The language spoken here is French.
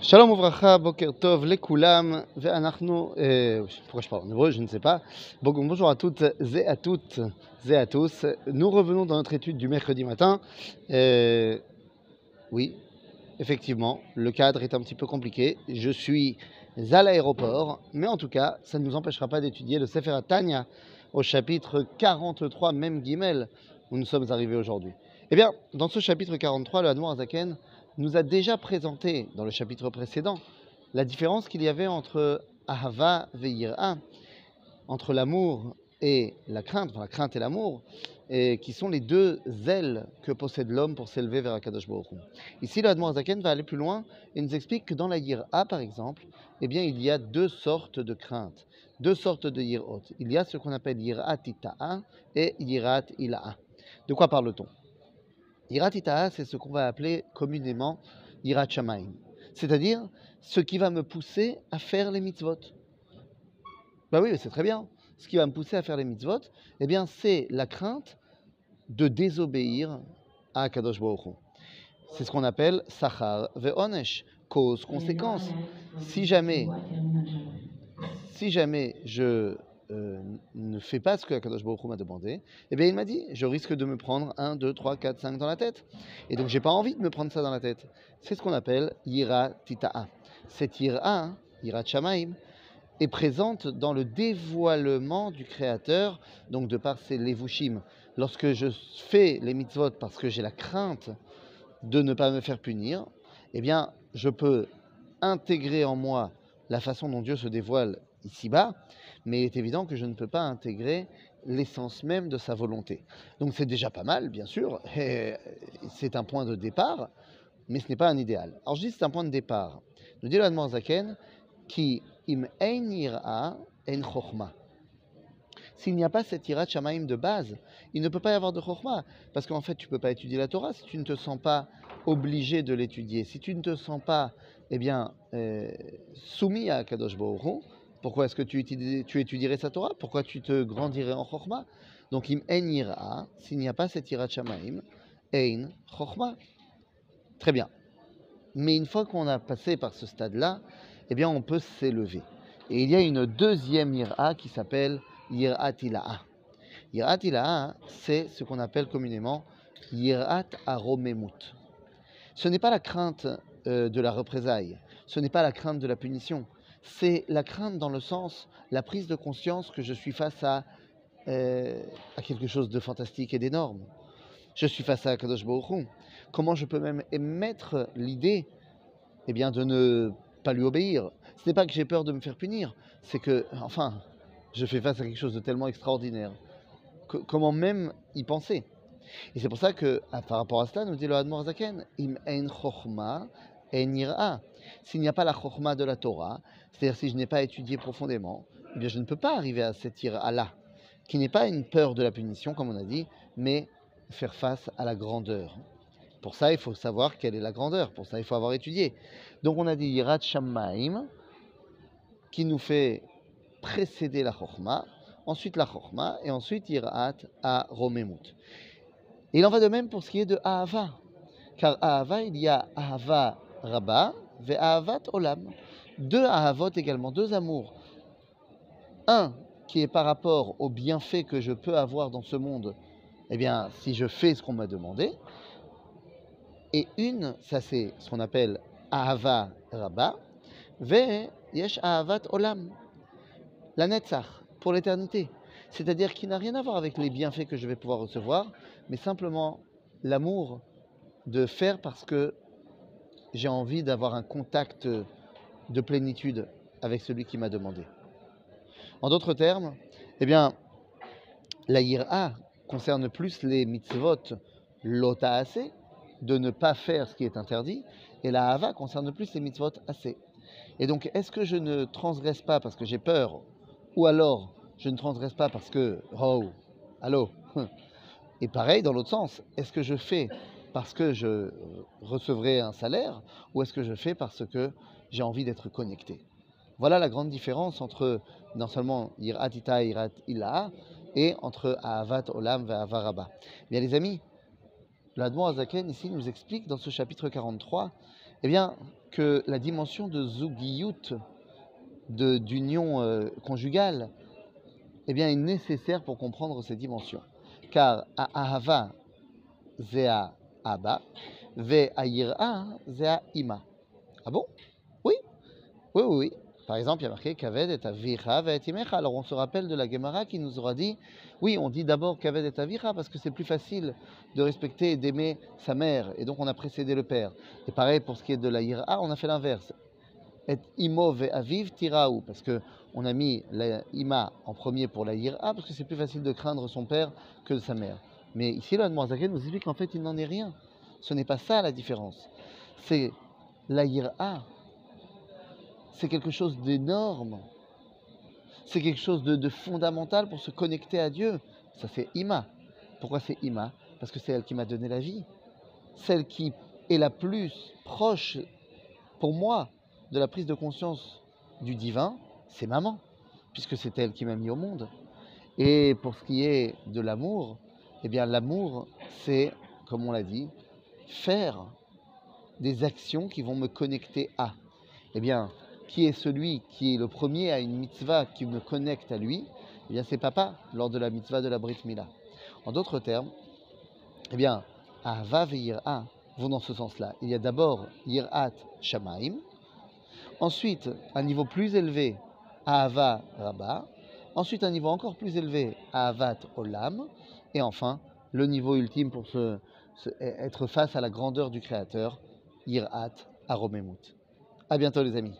Shalom ouvracha, boker tov, pourquoi je parle en hébreu, je ne sais pas. bonjour à toutes et à toutes et à tous. Nous revenons dans notre étude du mercredi matin. Euh, oui, effectivement, le cadre est un petit peu compliqué. Je suis à l'aéroport, mais en tout cas, ça ne nous empêchera pas d'étudier le Sefer Tanya au chapitre 43, même Gimel, où nous sommes arrivés aujourd'hui. Eh bien, dans ce chapitre 43, le Hadmour Azaken nous a déjà présenté dans le chapitre précédent la différence qu'il y avait entre Ahava Ve'ira, entre l'amour et la crainte, la crainte et l'amour, et qui sont les deux ailes que possède l'homme pour s'élever vers Akadosh Baruch. Ici, le Hadmour Zaken va aller plus loin et nous explique que dans la Yira, par exemple, eh bien, il y a deux sortes de craintes, deux sortes de Yirot. Il y a ce qu'on appelle Yirat Ita'a et Yirat Ila'a. De quoi parle-t-on? Yirat Ita'a, c'est ce qu'on va appeler communément Yirat Shamaim, c'est-à-dire ce qui va me pousser à faire les mitzvot. Bah oui, c'est très bien. Ce qui va me pousser à faire les mitzvot, eh bien, c'est la crainte de désobéir à Kadosh Baruch Hu. C'est ce qu'on appelle Sachar Ve'onesh, cause, conséquence. Si jamais, si jamais je euh, ne fais pas ce que Kadosh Baruch m'a demandé, eh bien, il m'a dit, je risque de me prendre 1, 2, 3, 4, 5 dans la tête. Et donc, j'ai pas envie de me prendre ça dans la tête. C'est ce qu'on appelle Yira Tita'a. Cette Yira, Yira Shamaim, est présente dans le dévoilement du Créateur, donc de par ses levushim. Lorsque je fais les mitzvot parce que j'ai la crainte de ne pas me faire punir, eh bien, je peux intégrer en moi la façon dont Dieu se dévoile ici-bas, mais il est évident que je ne peux pas intégrer l'essence même de sa volonté. Donc c'est déjà pas mal, bien sûr, c'est un point de départ, mais ce n'est pas un idéal. Alors je dis c'est un point de départ. Nous dit le Zaken qui im ein yira ein chokhma. S'il n'y a pas cette ira shamaim de base, il ne peut pas y avoir de chokhma, parce qu'en fait tu ne peux pas étudier la Torah si tu ne te sens pas obligé de l'étudier, si tu ne te sens pas eh bien, euh, soumis à Kadosh Baruch pourquoi est-ce que tu, étudie- tu étudierais sa Torah? Pourquoi tu te grandirais en chokhma Donc im ein yira, s'il n'y a pas cette ira shamaim, ein chokhma. Très bien. Mais une fois qu'on a passé par ce stade-là, eh bien, on peut s'élever. Et il y a une deuxième ira qui s'appelle yirat ila'a. Yirat ila'a, c'est ce qu'on appelle communément yirat aromemut. Ce n'est pas la crainte euh, de la représailles, ce n'est pas la crainte de la punition, c'est la crainte dans le sens, la prise de conscience que je suis face à, euh, quelque chose de fantastique et d'énorme. Je suis face à Kadosh Baruch. Comment je peux même émettre l'idée eh bien, de ne pas lui obéir? Ce n'est pas que j'ai peur de me faire punir, c'est que, enfin, je fais face à quelque chose de tellement extraordinaire. Co- comment même y penser? Et c'est pour ça que, à- par rapport à cela, nous dit le Hadmor Zaken, Im ein chokhma en ira. S'il n'y a pas la chokhma de la Torah, c'est-à-dire si je n'ai pas étudié profondément, eh bien, je ne peux pas arriver à cette ira-là, qui n'est pas une peur de la punition, comme on a dit, mais faire face à la grandeur. Pour ça, il faut savoir quelle est la grandeur. Pour ça, il faut avoir étudié. Donc, on a dit Yirat Shamaim, qui nous fait précéder la Chokhmah, ensuite la Chokhmah, et ensuite Yirat à Romemut. Il en va de même pour ce qui est de Ahava. Car Ahava, il y a Ahava Rabba, ve Ahavat Olam. Deux Ahavot également, deux amours. Un qui est par rapport aux bienfaits que je peux avoir dans ce monde, eh bien, si je fais ce qu'on m'a demandé, et une, ça c'est ce qu'on appelle Ahava Rabba, Ve Yesh Ahavat Olam, la Netzach, pour l'éternité. C'est-à-dire qui n'a rien à voir avec les bienfaits que je vais pouvoir recevoir, mais simplement l'amour de faire parce que j'ai envie d'avoir un contact de plénitude avec celui qui m'a demandé. En d'autres termes, eh bien, la yira concerne plus les mitzvot lotaase, de ne pas faire ce qui est interdit, et la hava concerne plus les mitzvot assez. Et donc, est-ce que je ne transgresse pas parce que j'ai peur, ou alors je ne transgresse pas parce que, oh, allô? Et pareil, dans l'autre sens, est-ce que je fais parce que je recevrai un salaire, ou est-ce que je fais parce que j'ai envie d'être connecté? Voilà la grande différence entre non seulement Yirat Ita et Yirat Ila, et entre Ahavat Olam et Avaraba. Bien les amis, l'Admon Azaken ici nous explique dans ce chapitre 43 eh bien, que la dimension de Zugiyut, d'union euh, conjugale, eh bien, est nécessaire pour comprendre ces dimensions. Car Ahava, Zea Ah bon? Oui, oui, oui, oui. Par exemple, il y a marqué Kaved et. Alors on se rappelle de la Gemara qui nous aura dit oui, on dit d'abord Kaved et parce que c'est plus facile de respecter et d'aimer sa mère. Et donc on a précédé le père. Et pareil pour ce qui est de la Ira, on a fait l'inverse. Et Imo ve Aviv Tiraou. Parce que on a mis la Ima en premier pour la Ira parce que c'est plus facile de craindre son père que sa mère. Mais ici, là, Zaken nous explique qu'en fait, il n'en est rien. Ce n'est pas ça la différence. C'est la Ira. C'est quelque chose d'énorme. C'est quelque chose de, de fondamental pour se connecter à Dieu. Ça, c'est Ima. Pourquoi c'est Ima? Parce que c'est elle qui m'a donné la vie. Celle qui est la plus proche, pour moi, de la prise de conscience du divin, c'est maman, puisque c'est elle qui m'a mis au monde. Et pour ce qui est de l'amour, eh bien l'amour, c'est, comme on l'a dit, faire des actions qui vont me connecter à. Eh bien, qui est celui qui est le premier à une mitzvah qui me connecte à lui? Eh bien, c'est papa lors de la mitzvah de la Brit Mila. En d'autres termes, eh bien, et Yir'a vont dans ce sens-là. Il y a d'abord Yir'at Shamaim, ensuite un niveau plus élevé, Ahava Rabba, ensuite un niveau encore plus élevé, Ahavat Olam, et enfin le niveau ultime pour se, être face à la grandeur du Créateur, Yir'at Aromemut. À bientôt les amis.